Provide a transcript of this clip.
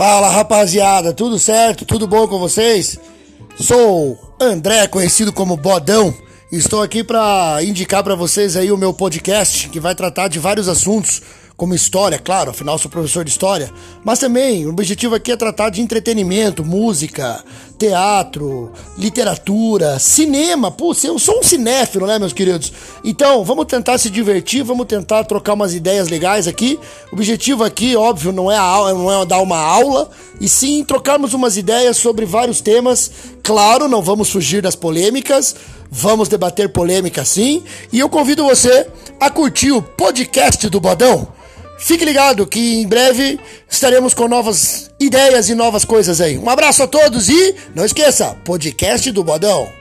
Fala rapaziada, tudo certo? Tudo bom com vocês? Sou André, conhecido como Bodão. Estou aqui para indicar para vocês aí o meu podcast que vai tratar de vários assuntos como história, claro, afinal sou professor de história, mas também o objetivo aqui é tratar de entretenimento, música, teatro, literatura, cinema. Putz, eu sou um cinéfilo, né, meus queridos? Então, vamos tentar se divertir, vamos tentar trocar umas ideias legais aqui. O objetivo aqui, óbvio, não é, a, não é dar uma aula, e sim trocarmos umas ideias sobre vários temas. Claro, não vamos fugir das polêmicas, vamos debater polêmica sim, e eu convido você a curtir o podcast do Bodão. Fique ligado que em breve estaremos com novas ideias e novas coisas aí. Um abraço a todos e não esqueça, podcast do Bodão.